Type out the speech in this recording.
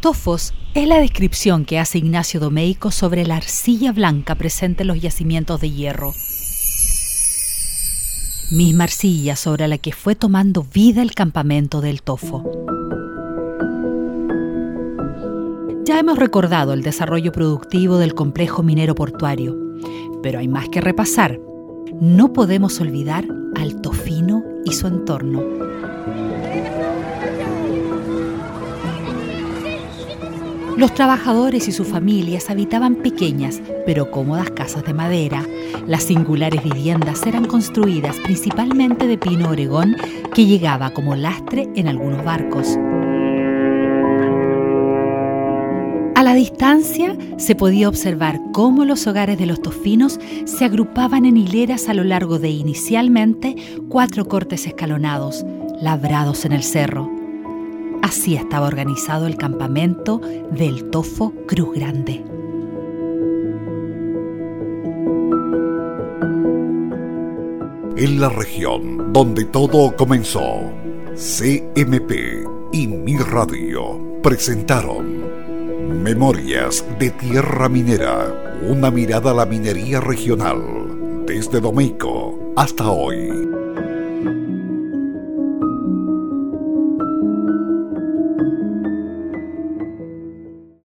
Tofos es la descripción que hace Ignacio Domeico sobre la arcilla blanca presente en los yacimientos de hierro. Misma arcilla sobre la que fue tomando vida el campamento del Tofo. Ya hemos recordado el desarrollo productivo del complejo minero portuario, pero hay más que repasar. No podemos olvidar al Tofino y su entorno. Los trabajadores y sus familias habitaban pequeñas pero cómodas casas de madera. Las singulares viviendas eran construidas principalmente de pino oregón que llegaba como lastre en algunos barcos. A la distancia se podía observar cómo los hogares de los tofinos se agrupaban en hileras a lo largo de inicialmente cuatro cortes escalonados, labrados en el cerro. Así estaba organizado el campamento del Tofo Cruz Grande. En la región donde todo comenzó, CMP y Mi Radio presentaron Memorias de Tierra Minera, una mirada a la minería regional, desde Domeico hasta hoy.